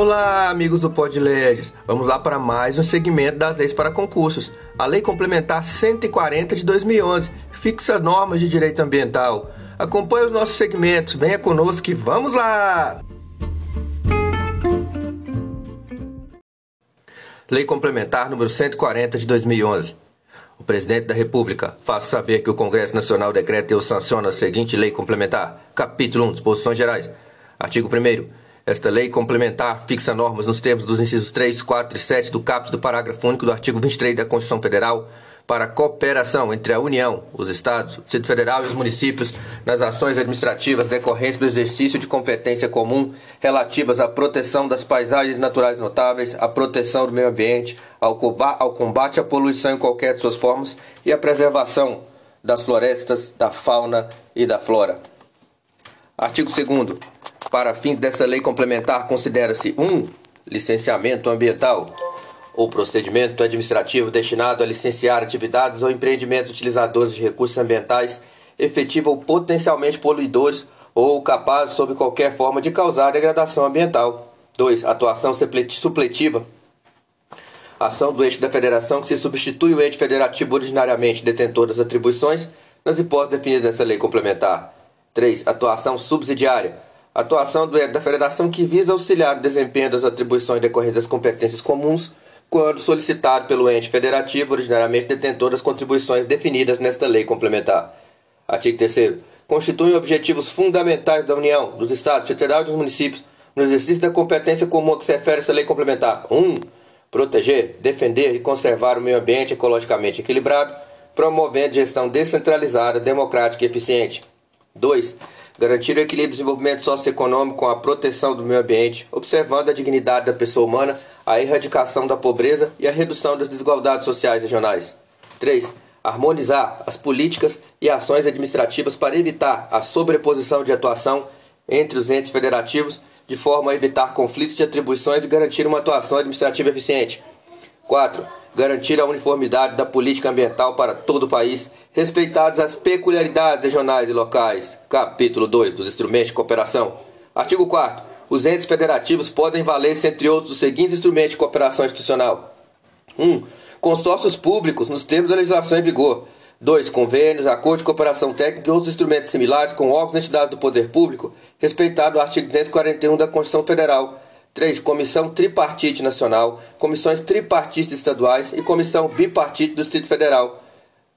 Olá, amigos do Pod. Vamos lá para mais um segmento das leis para concursos. A Lei Complementar 140 de 2011 fixa normas de direito ambiental. Acompanhe os nossos segmentos, venha conosco e vamos lá! Lei Complementar número 140 de 2011. O Presidente da República faz saber que o Congresso Nacional decreta e sanciona a seguinte lei complementar. Capítulo 1. Disposições Gerais. Artigo 1 esta lei complementar fixa normas nos termos dos incisos 3, 4 e 7 do caput do parágrafo único do artigo 23 da Constituição Federal para a cooperação entre a União, os Estados, o Distrito Federal e os municípios nas ações administrativas decorrentes do exercício de competência comum relativas à proteção das paisagens naturais notáveis, à proteção do meio ambiente, ao combate à poluição em qualquer de suas formas e à preservação das florestas, da fauna e da flora. Artigo 2 para fins dessa lei complementar, considera-se 1. Um, licenciamento ambiental ou procedimento administrativo destinado a licenciar atividades ou empreendimentos utilizadores de recursos ambientais efetivos ou potencialmente poluidores ou capazes, sob qualquer forma, de causar degradação ambiental. 2. Atuação supletiva. Ação do eixo da federação que se substitui o ente federativo originariamente detentor das atribuições nas hipóteses definidas nessa lei complementar. 3. Atuação subsidiária Atuação da federação que visa auxiliar no desempenho das atribuições decorrentes das competências comuns, quando solicitado pelo ente federativo, originariamente detentor das contribuições definidas nesta lei complementar. Artigo 3 Constituem objetivos fundamentais da União, dos Estados, Federal e dos municípios no exercício da competência comum a que se refere essa lei complementar. 1. Um, proteger, defender e conservar o meio ambiente ecologicamente equilibrado, promovendo gestão descentralizada, democrática e eficiente. 2 garantir o equilíbrio do desenvolvimento socioeconômico com a proteção do meio ambiente, observando a dignidade da pessoa humana, a erradicação da pobreza e a redução das desigualdades sociais regionais. 3. Harmonizar as políticas e ações administrativas para evitar a sobreposição de atuação entre os entes federativos, de forma a evitar conflitos de atribuições e garantir uma atuação administrativa eficiente. 4 garantir a uniformidade da política ambiental para todo o país, respeitadas as peculiaridades regionais e locais. Capítulo 2 dos instrumentos de cooperação. Artigo 4 Os entes federativos podem valer-se, entre outros, os seguintes instrumentos de cooperação institucional: 1. Um, consórcios públicos nos termos da legislação em vigor. 2. Convênios, acordos de cooperação técnica e outros instrumentos similares com órgãos e entidades do poder público, respeitado o artigo 241 da Constituição Federal 3. Comissão Tripartite Nacional, comissões tripartites estaduais e comissão bipartite do Distrito Federal.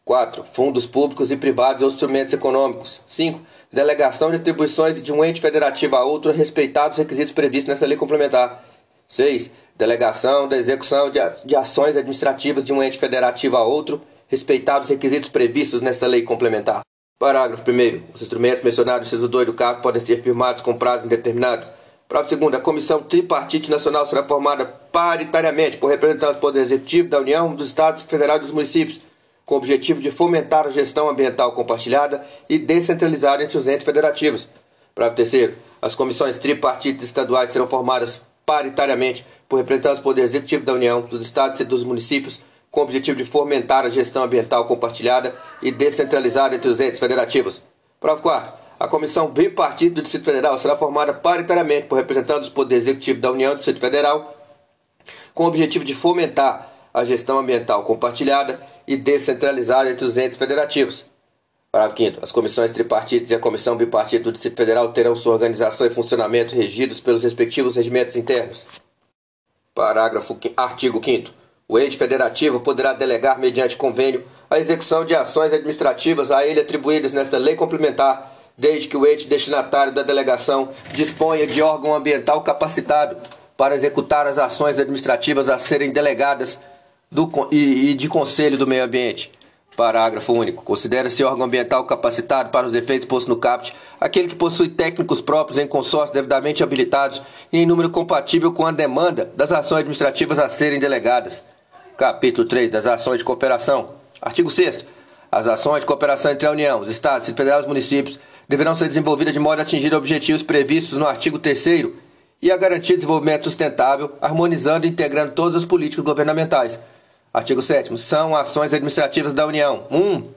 4. Fundos públicos e privados ou instrumentos econômicos. 5. Delegação de atribuições de um ente federativo a outro, respeitados os requisitos previstos nessa lei complementar. 6. Delegação da execução de, ações administrativas de um ente federativo a outro, respeitados os requisitos previstos nessa lei complementar. Parágrafo 1. Os instrumentos mencionados no inciso 2 do CAF podem ser firmados com prazo indeterminado Parágrafo segundo, a Comissão Tripartite Nacional será formada paritariamente por representantes do Poder Executivo da União, dos Estados Federais e dos municípios, com o objetivo de fomentar a gestão ambiental compartilhada e descentralizada entre os entes federativos. Parágrafo terceiro, as comissões tripartites estaduais serão formadas paritariamente por representantes do Poder Executivo da União, dos Estados e dos municípios, com o objetivo de fomentar a gestão ambiental compartilhada e descentralizada entre os entes federativos. Parágrafo quarto, a comissão bipartite do Distrito Federal será formada paritariamente por representantes do Poder Executivo da União do Distrito Federal, com o objetivo de fomentar a gestão ambiental compartilhada e descentralizada entre os entes federativos. Parágrafo 5. As comissões tripartites e a comissão bipartite do Distrito Federal terão sua organização e funcionamento regidos pelos respectivos regimentos internos. Parágrafo Artigo 5. O ente federativo poderá delegar, mediante convênio, a execução de ações administrativas a ele atribuídas nesta lei complementar desde que o ente destinatário da delegação disponha de órgão ambiental capacitado para executar as ações administrativas a serem delegadas do, e, e de Conselho do Meio Ambiente. Parágrafo único. Considera-se órgão ambiental capacitado para os efeitos postos no CAPT aquele que possui técnicos próprios em consórcio devidamente habilitados e em número compatível com a demanda das ações administrativas a serem delegadas. Capítulo 3 das ações de cooperação. Artigo 6 As ações de cooperação entre a União, os Estados, os Federais e os municípios deverão ser desenvolvidas de modo a atingir objetivos previstos no artigo 3 e a garantir desenvolvimento sustentável, harmonizando e integrando todas as políticas governamentais. Artigo 7 São ações administrativas da União. 1. Um,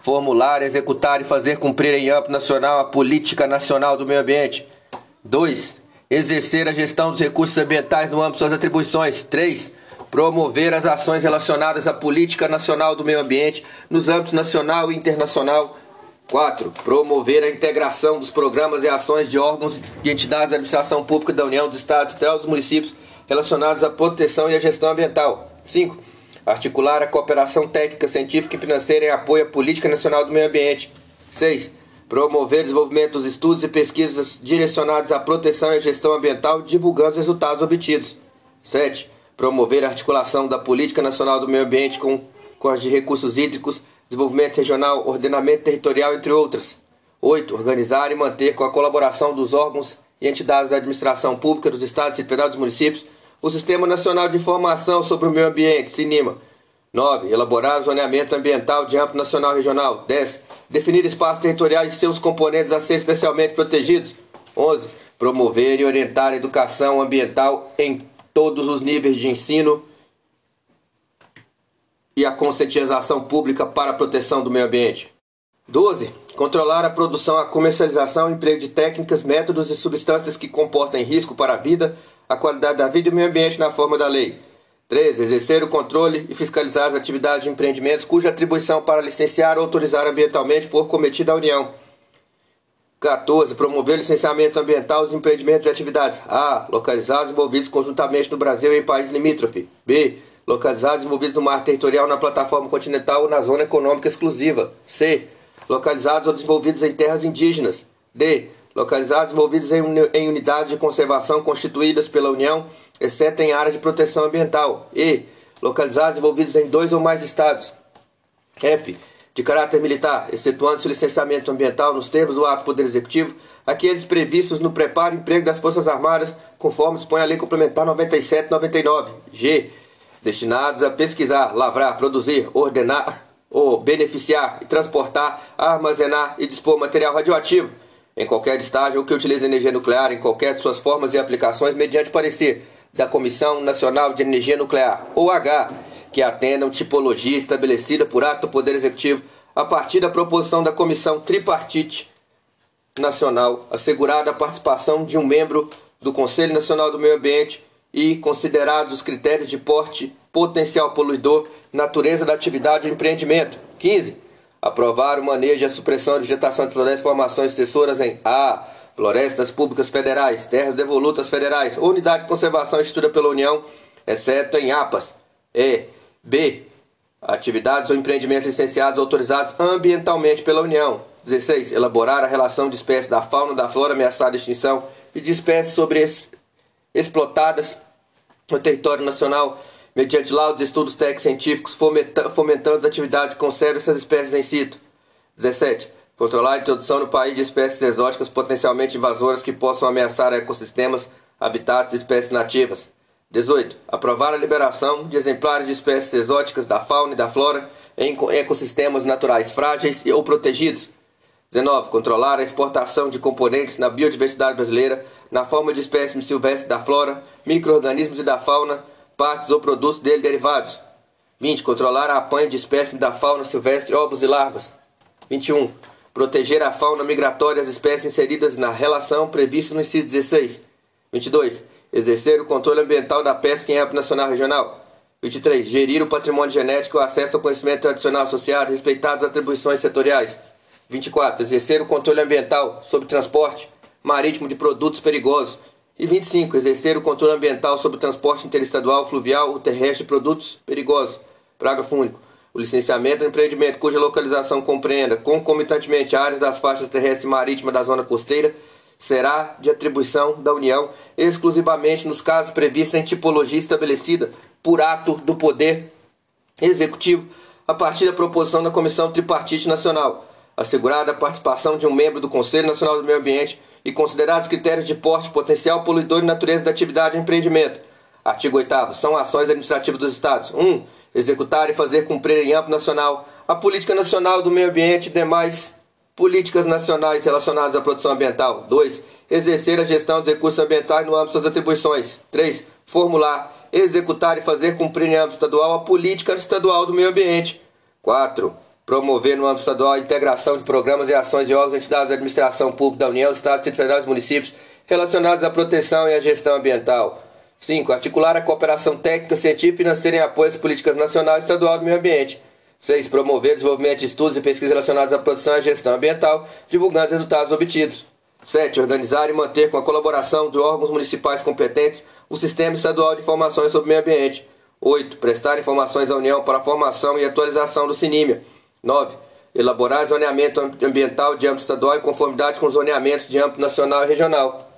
formular, executar e fazer cumprir em âmbito nacional a política nacional do meio ambiente. 2. Exercer a gestão dos recursos ambientais no âmbito de suas atribuições. 3. Promover as ações relacionadas à política nacional do meio ambiente nos âmbitos nacional e internacional. 4. Promover a integração dos programas e ações de órgãos e entidades da administração pública da União, dos Estados e dos municípios relacionados à proteção e à gestão ambiental. 5. Articular a cooperação técnica, científica e financeira em apoio à política nacional do meio ambiente. 6. Promover o desenvolvimento dos estudos e pesquisas direcionados à proteção e à gestão ambiental, divulgando os resultados obtidos. 7. Promover a articulação da política nacional do meio ambiente com, com as de recursos hídricos, desenvolvimento regional, ordenamento territorial, entre outras. 8. Organizar e manter, com a colaboração dos órgãos e entidades da administração pública dos estados e dos municípios, o Sistema Nacional de Informação sobre o Meio Ambiente, CINIMA. 9. Elaborar o zoneamento ambiental de âmbito nacional e regional. 10. Definir espaços territoriais e seus componentes a ser especialmente protegidos. 11. Promover e orientar a educação ambiental em todos os níveis de ensino e a conscientização pública para a proteção do meio ambiente. 12. Controlar a produção, a comercialização e emprego de técnicas, métodos e substâncias que comportem risco para a vida, a qualidade da vida e o meio ambiente na forma da lei. 13. Exercer o controle e fiscalizar as atividades de empreendimentos cuja atribuição para licenciar ou autorizar ambientalmente for cometida à União. 14. Promover licenciamento ambiental dos empreendimentos e atividades. A. Localizados e envolvidos conjuntamente no Brasil e em país limítrofe. B. Localizados e envolvidos no mar territorial, na plataforma continental ou na zona econômica exclusiva. C. Localizados ou desenvolvidos em terras indígenas. D localizados e envolvidos em, em unidades de conservação constituídas pela União, exceto em áreas de proteção ambiental. E. Localizados e envolvidos em dois ou mais estados. F. De caráter militar, excetuando-se o licenciamento ambiental nos termos do ato do Poder Executivo, aqueles previstos no preparo e emprego das Forças Armadas, conforme dispõe a Lei Complementar 97-99. G. Destinados a pesquisar, lavrar, produzir, ordenar ou beneficiar e transportar, armazenar e dispor material radioativo em qualquer estágio ou que utilize energia nuclear em qualquer de suas formas e aplicações mediante parecer da Comissão Nacional de Energia Nuclear, ou H, que atendam tipologia estabelecida por ato do Poder Executivo a partir da proposição da Comissão Tripartite Nacional, assegurada a participação de um membro do Conselho Nacional do Meio Ambiente e considerados os critérios de porte, potencial poluidor, natureza da atividade ou empreendimento. 15 Aprovar o manejo e a supressão de vegetação de florestas e formações sucessoras em A. Florestas públicas federais, terras devolutas federais, unidade de conservação instituída pela União, exceto em APAS. E. B. Atividades ou empreendimentos licenciados autorizados ambientalmente pela União. 16. Elaborar a relação de espécies da fauna e da flora ameaçada de extinção e de espécies sobre explotadas no território nacional mediante laudos e estudos técnicos científicos, fomentando as atividades que conservam essas espécies em situ. 17. Controlar a introdução no país de espécies exóticas potencialmente invasoras que possam ameaçar ecossistemas, habitats e espécies nativas. 18. Aprovar a liberação de exemplares de espécies exóticas da fauna e da flora em ecossistemas naturais frágeis ou protegidos. 19. Controlar a exportação de componentes na biodiversidade brasileira na forma de espécimes silvestres da flora, micro-organismos e da fauna, partes ou produtos dele derivados. 20. Controlar a apanha de espécimes da fauna silvestre, ovos e larvas. 21. Proteger a fauna migratória das espécies inseridas na relação prevista no inciso 16. 22. Exercer o controle ambiental da pesca em âmbito nacional e regional. 23. Gerir o patrimônio genético e o acesso ao conhecimento tradicional associado, respeitadas as atribuições setoriais. 24. Exercer o controle ambiental sobre transporte marítimo de produtos perigosos, e 25. Exercer o controle ambiental sobre transporte interestadual, fluvial ou terrestre de produtos perigosos. Parágrafo único. O licenciamento do empreendimento cuja localização compreenda concomitantemente áreas das faixas terrestres e marítimas da zona costeira será de atribuição da União exclusivamente nos casos previstos em tipologia estabelecida por ato do Poder Executivo a partir da proposição da Comissão Tripartite Nacional, assegurada a participação de um membro do Conselho Nacional do Meio Ambiente e considerados critérios de porte, potencial poluidor e natureza da atividade de empreendimento. Artigo 8 São ações administrativas dos Estados. 1. Um, executar e fazer cumprir em âmbito nacional a política nacional do meio ambiente e demais políticas nacionais relacionadas à produção ambiental. 2. Exercer a gestão dos recursos ambientais no âmbito das atribuições. 3. Formular, executar e fazer cumprir em âmbito estadual a política estadual do meio ambiente. 4 promover no âmbito estadual a integração de programas e ações de órgãos e entidades da administração pública da União, Estados, Distrito Federal e municípios relacionados à proteção e à gestão ambiental. 5. Articular a cooperação técnica, científica e financeira em apoio às políticas nacional e estadual do meio ambiente. 6. Promover o desenvolvimento de estudos e pesquisas relacionados à produção e à gestão ambiental, divulgando os resultados obtidos. 7. Organizar e manter com a colaboração de órgãos municipais competentes o Sistema Estadual de Informações sobre o Meio Ambiente. 8. Prestar informações à União para a formação e atualização do CINIMA. 9. Elaborar zoneamento ambiental de âmbito estadual em conformidade com zoneamentos de âmbito nacional e regional.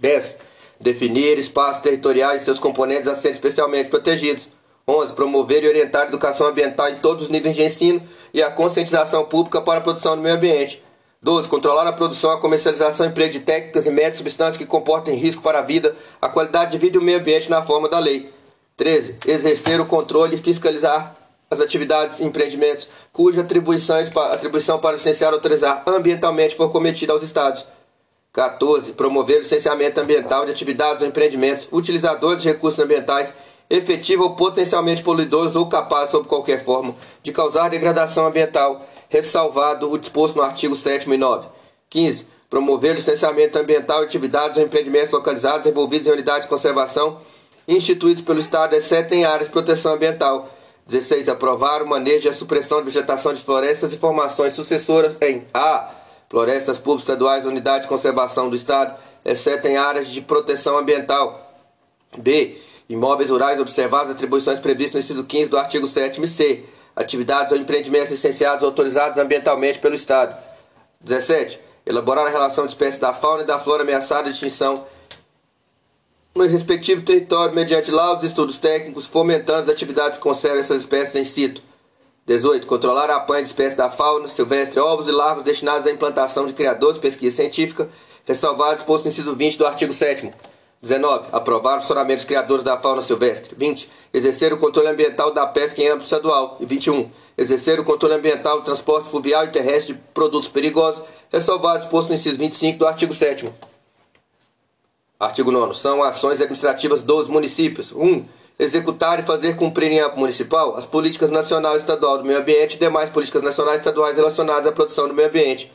10. Definir espaços territoriais e seus componentes a serem especialmente protegidos. 11. Promover e orientar a educação ambiental em todos os níveis de ensino e a conscientização pública para a produção do meio ambiente. 12. Controlar a produção, a comercialização e emprego de técnicas e métodos substâncias que comportem risco para a vida, a qualidade de vida e o meio ambiente na forma da lei. 13. Exercer o controle e fiscalizar as atividades e empreendimentos cuja atribuição para licenciar ou autorizar ambientalmente for cometida aos Estados. 14. Promover o licenciamento ambiental de atividades ou empreendimentos utilizadores de recursos ambientais efetivo ou potencialmente poluidores ou capazes, sob qualquer forma, de causar degradação ambiental, ressalvado o disposto no artigo 7 e 9. 15. Promover o licenciamento ambiental de atividades ou empreendimentos localizados envolvidos em unidade de conservação instituídos pelo Estado, exceto em áreas de proteção ambiental. 16. Aprovar o manejo e a supressão de vegetação de florestas e formações sucessoras em A. Florestas públicas estaduais, unidade de conservação do Estado, exceto em áreas de proteção ambiental. B. Imóveis rurais observadas atribuições previstas no inciso 15 do artigo 7 C. Atividades ou empreendimentos licenciados ou autorizados ambientalmente pelo Estado. 17. Elaborar a relação de espécies da fauna e da flora ameaçada de extinção no respectivo território mediante laudos e estudos técnicos, fomentando as atividades que conservam essas espécies em situ. 18. Controlar a apanha de espécies da fauna silvestre, ovos e larvas destinados à implantação de criadores pesquisa científica, ressalvado exposto no inciso 20 do artigo 7 19. Aprovar o funcionamento dos criadores da fauna silvestre. 20. Exercer o controle ambiental da pesca em âmbito estadual. E 21. Exercer o controle ambiental do transporte fluvial e terrestre de produtos perigosos, ressalvado exposto no inciso 25 do artigo 7 Artigo 9. São ações administrativas dos municípios. 1. Um, executar e fazer cumprir em âmbito municipal as políticas nacional e estadual do meio ambiente e demais políticas nacionais e estaduais relacionadas à produção do meio ambiente.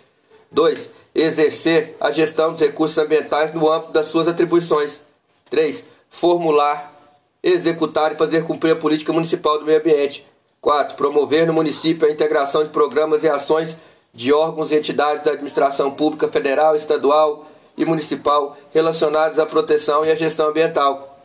2. Exercer a gestão dos recursos ambientais no âmbito das suas atribuições. 3. Formular, executar e fazer cumprir a política municipal do meio ambiente. 4. Promover no município a integração de programas e ações de órgãos e entidades da administração pública federal, estadual, e municipal relacionados à proteção e à gestão ambiental.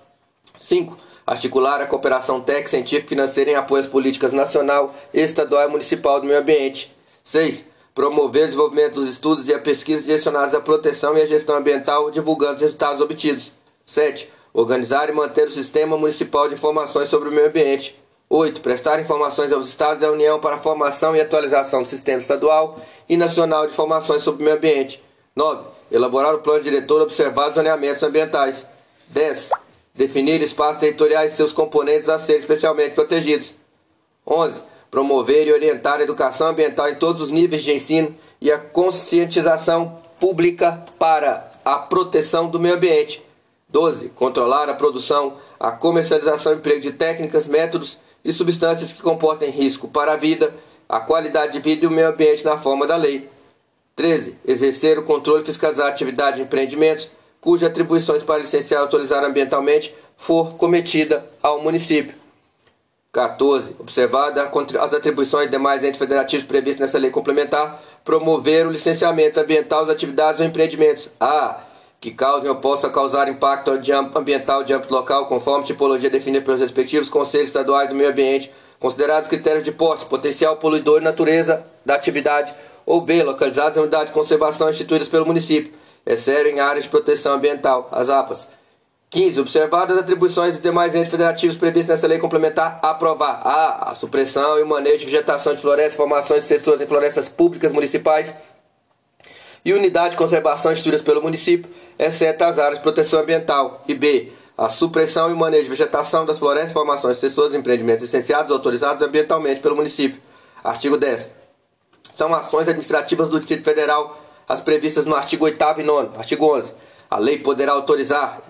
5. Articular a cooperação técnica, científica e financeira em apoio às políticas nacional, estadual e municipal do meio ambiente. 6. Promover o desenvolvimento dos estudos e a pesquisa direcionados à proteção e à gestão ambiental, divulgando os resultados obtidos. 7. Organizar e manter o sistema municipal de informações sobre o meio ambiente. 8. Prestar informações aos Estados e à União para a formação e atualização do sistema estadual e nacional de informações sobre o meio ambiente. 9 Elaborar o plano diretor observar os zoneamentos ambientais. 10. Definir espaços territoriais e seus componentes a serem especialmente protegidos. 11. Promover e orientar a educação ambiental em todos os níveis de ensino e a conscientização pública para a proteção do meio ambiente. 12. Controlar a produção, a comercialização e emprego de técnicas, métodos e substâncias que comportem risco para a vida, a qualidade de vida e o meio ambiente na forma da lei. 13. Exercer o controle e fiscalizar a atividade de empreendimentos cujas atribuições para licenciar e autorizar ambientalmente for cometida ao município. 14. Observada as atribuições de demais entes federativos previstas nessa lei complementar, promover o licenciamento ambiental das atividades ou empreendimentos. A. Que causem ou possam causar impacto ambiental de âmbito local, conforme tipologia definida pelos respectivos conselhos estaduais do meio ambiente, considerados critérios de porte, potencial poluidor e natureza da atividade ou B, localizados em unidade de conservação instituídas pelo município, exceto em áreas de proteção ambiental, as APAS. 15. Observadas as atribuições de demais entes federativos previstas nessa lei complementar, aprovar a. A supressão e o manejo de vegetação de florestas, formações sucessoras em florestas públicas municipais e unidade de conservação instituídas pelo município, exceto as áreas de proteção ambiental. E B. A supressão e o manejo de vegetação das florestas, formações sucessoras em empreendimentos licenciados autorizados ambientalmente pelo município. Artigo 10 são ações administrativas do Distrito Federal, as previstas no artigo 8 e 9. Artigo 11. A lei poderá autorizar,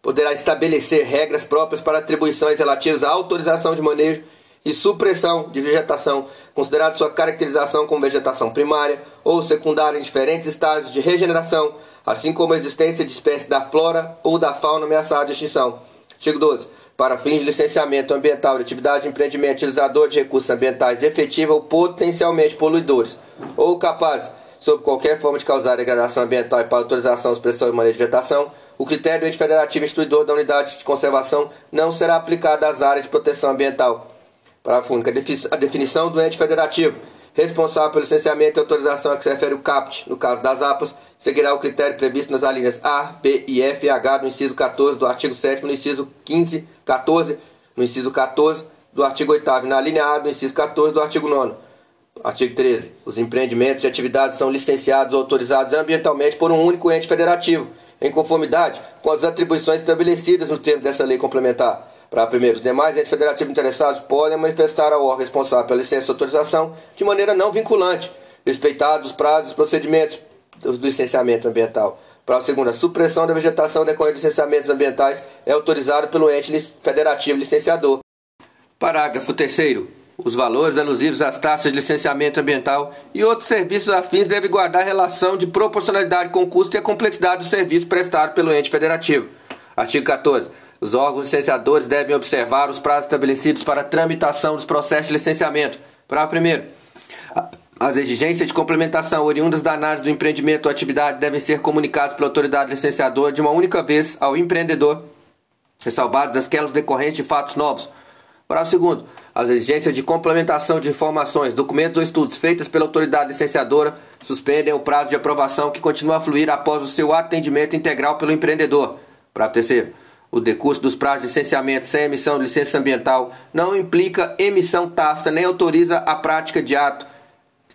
poderá estabelecer regras próprias para atribuições relativas à autorização de manejo e supressão de vegetação, considerada sua caracterização como vegetação primária ou secundária em diferentes estágios de regeneração, assim como a existência de espécies da flora ou da fauna ameaçada de extinção. Artigo 12. Para fins de licenciamento ambiental de atividade de empreendimento utilizador de recursos ambientais efetiva ou potencialmente poluidores, ou capazes, sob qualquer forma de causar degradação ambiental e para autorização, expressão e manejo de vegetação, o critério do ente federativo instruidor da unidade de conservação não será aplicado às áreas de proteção ambiental. Parágrafo único. A definição do ente federativo responsável pelo licenciamento e autorização a que se refere o CAPT, no caso das APAS, seguirá o critério previsto nas alíneas A, B e F e H do inciso 14 do artigo 7 no inciso 15, 14, no inciso 14 do artigo 8 e na linha A do inciso 14 do artigo 9 Artigo 13. Os empreendimentos e atividades são licenciados ou autorizados ambientalmente por um único ente federativo, em conformidade com as atribuições estabelecidas no termo dessa lei complementar. Para primeiro, os demais entes federativos interessados podem manifestar ao órgão responsável pela licença e autorização de maneira não vinculante, respeitados os prazos e procedimentos do licenciamento ambiental. Para segundo, a supressão da vegetação decorrente de licenciamentos ambientais é autorizada pelo ente federativo licenciador. Parágrafo 3 os valores alusivos às taxas de licenciamento ambiental e outros serviços afins devem guardar relação de proporcionalidade com o custo e a complexidade do serviço prestado pelo ente federativo. Artigo 14. Os órgãos licenciadores devem observar os prazos estabelecidos para a tramitação dos processos de licenciamento. Para primeiro, as exigências de complementação oriundas da análise do empreendimento ou atividade devem ser comunicadas pela autoridade licenciadora de uma única vez ao empreendedor, ressalvadas aquelas decorrentes de fatos novos. Para o segundo, as exigências de complementação de informações, documentos ou estudos feitas pela autoridade licenciadora suspendem o prazo de aprovação que continua a fluir após o seu atendimento integral pelo empreendedor. Para o terceiro, o decurso dos prazos de licenciamento sem emissão de licença ambiental não implica emissão tácita nem autoriza a prática de ato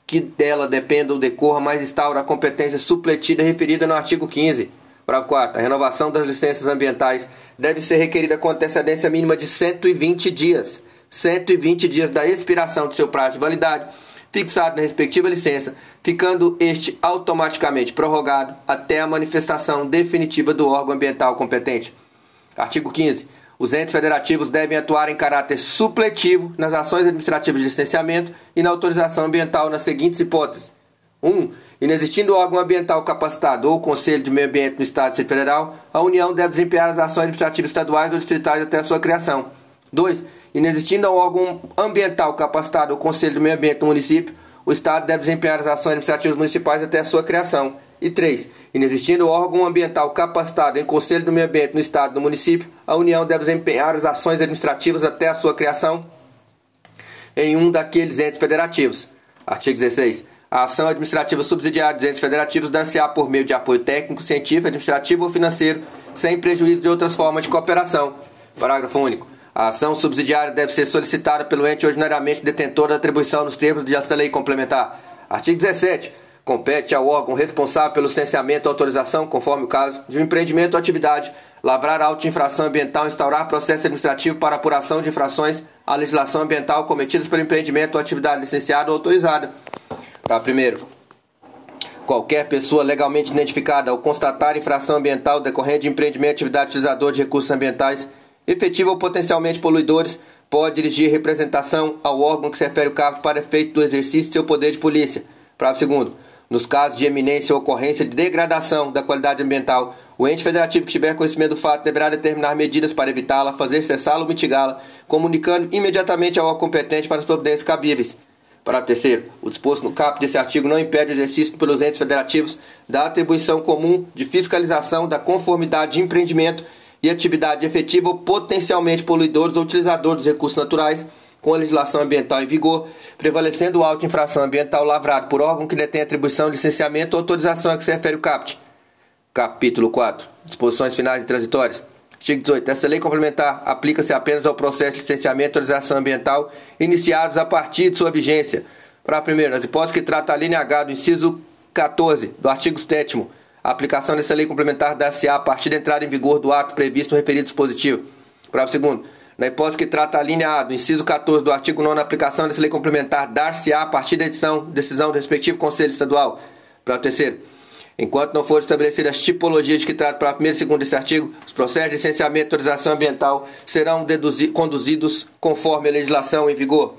que dela dependa ou decorra, mas instaura a competência supletida referida no artigo 15. Parágrafo 4. A renovação das licenças ambientais deve ser requerida com antecedência mínima de 120 dias. 120 dias da expiração do seu prazo de validade, fixado na respectiva licença, ficando este automaticamente prorrogado até a manifestação definitiva do órgão ambiental competente. Artigo 15. Os entes federativos devem atuar em caráter supletivo nas ações administrativas de licenciamento e na autorização ambiental nas seguintes hipóteses: 1. Um, inexistindo órgão ambiental capacitado ou Conselho de Meio Ambiente no Estado e Federal, a União deve desempenhar as ações administrativas estaduais ou distritais até a sua criação. 2. Inexistindo órgão ambiental capacitado ou Conselho de Meio Ambiente no município, o Estado deve desempenhar as ações administrativas municipais até a sua criação. E 3. Inexistindo órgão ambiental capacitado em Conselho do Meio Ambiente no Estado no município, a União deve desempenhar as ações administrativas até a sua criação em um daqueles entes federativos. Artigo 16. A ação administrativa subsidiária dos entes federativos dar-se-á por meio de apoio técnico, científico, administrativo ou financeiro, sem prejuízo de outras formas de cooperação. Parágrafo único. A ação subsidiária deve ser solicitada pelo ente ordinariamente detentor da atribuição nos termos desta lei complementar. Artigo 17. Compete ao órgão responsável pelo licenciamento ou autorização, conforme o caso, de um empreendimento ou atividade, lavrar auto infração ambiental, instaurar processo administrativo para apuração de infrações à legislação ambiental cometidas pelo empreendimento ou atividade licenciada ou autorizada. Para primeiro, qualquer pessoa legalmente identificada ao constatar infração ambiental decorrente de empreendimento atividade utilizador de recursos ambientais, efetivo ou potencialmente poluidores, pode dirigir representação ao órgão que se refere o caso para efeito do exercício de seu poder de polícia. Parágrafo segundo. Nos casos de eminência ou ocorrência de degradação da qualidade ambiental, o ente federativo que tiver conhecimento do fato deverá determinar medidas para evitá-la, fazer cessá-la ou mitigá-la, comunicando imediatamente ao competente para as providências cabíveis. Parágrafo terceiro. O disposto no caput desse artigo não impede o exercício pelos entes federativos da atribuição comum de fiscalização da conformidade de empreendimento e atividade efetiva ou potencialmente poluidores ou utilizadores dos recursos naturais com a legislação ambiental em vigor, prevalecendo o auto infração ambiental lavrado por órgão que detém atribuição, licenciamento ou autorização a que se refere o CAPT. Capítulo 4. Disposições finais e transitórias. Artigo 18. Esta lei complementar aplica-se apenas ao processo de licenciamento e autorização ambiental iniciados a partir de sua vigência. Para primeiro, nas hipóteses que trata a linha H do inciso 14 do artigo 7 a aplicação dessa lei complementar dar-se-á a partir da entrada em vigor do ato previsto no referido dispositivo. Parágrafo segundo. Na hipótese que trata a linha A do inciso 14 do artigo 9 a aplicação dessa lei complementar dar-se-á a partir da edição, decisão do respectivo Conselho Estadual. Para o terceiro, Enquanto não forem estabelecidas as tipologias que tratam para a primeira e segunda desse artigo, os processos de licenciamento e autorização ambiental serão conduzidos conforme a legislação em vigor.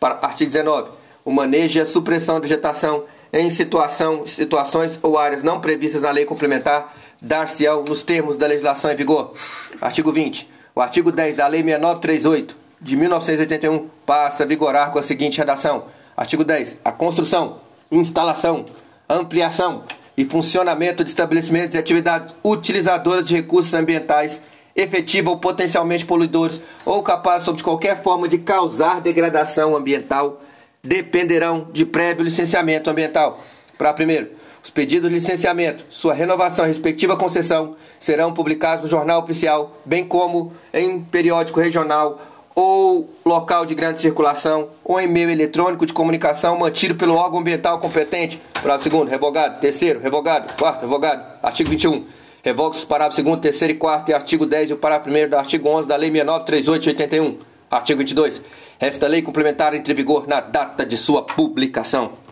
Para, artigo 19. O manejo e a supressão de vegetação em situação, situações ou áreas não previstas na lei complementar dar-se-ão nos termos da legislação em vigor. Artigo 20. O artigo 10 da Lei 6938 de 1981 passa a vigorar com a seguinte redação: Artigo 10. A construção, instalação, ampliação e funcionamento de estabelecimentos e atividades utilizadoras de recursos ambientais efetiva ou potencialmente poluidores ou capazes sob qualquer forma de causar degradação ambiental dependerão de prévio licenciamento ambiental. Para primeiro, os pedidos de licenciamento, sua renovação e respectiva concessão serão publicados no Jornal Oficial, bem como em periódico regional ou local de grande circulação ou em meio eletrônico de comunicação mantido pelo órgão ambiental competente. Parágrafo segundo, revogado. Terceiro, revogado. Quarto, revogado. Artigo 21. Revoga os parágrafos segundo, terceiro e quarto e artigo 10 e o parágrafo primeiro do artigo 11 da Lei 6938 de 81. Artigo 22. Esta lei complementar entre vigor na data de sua publicação.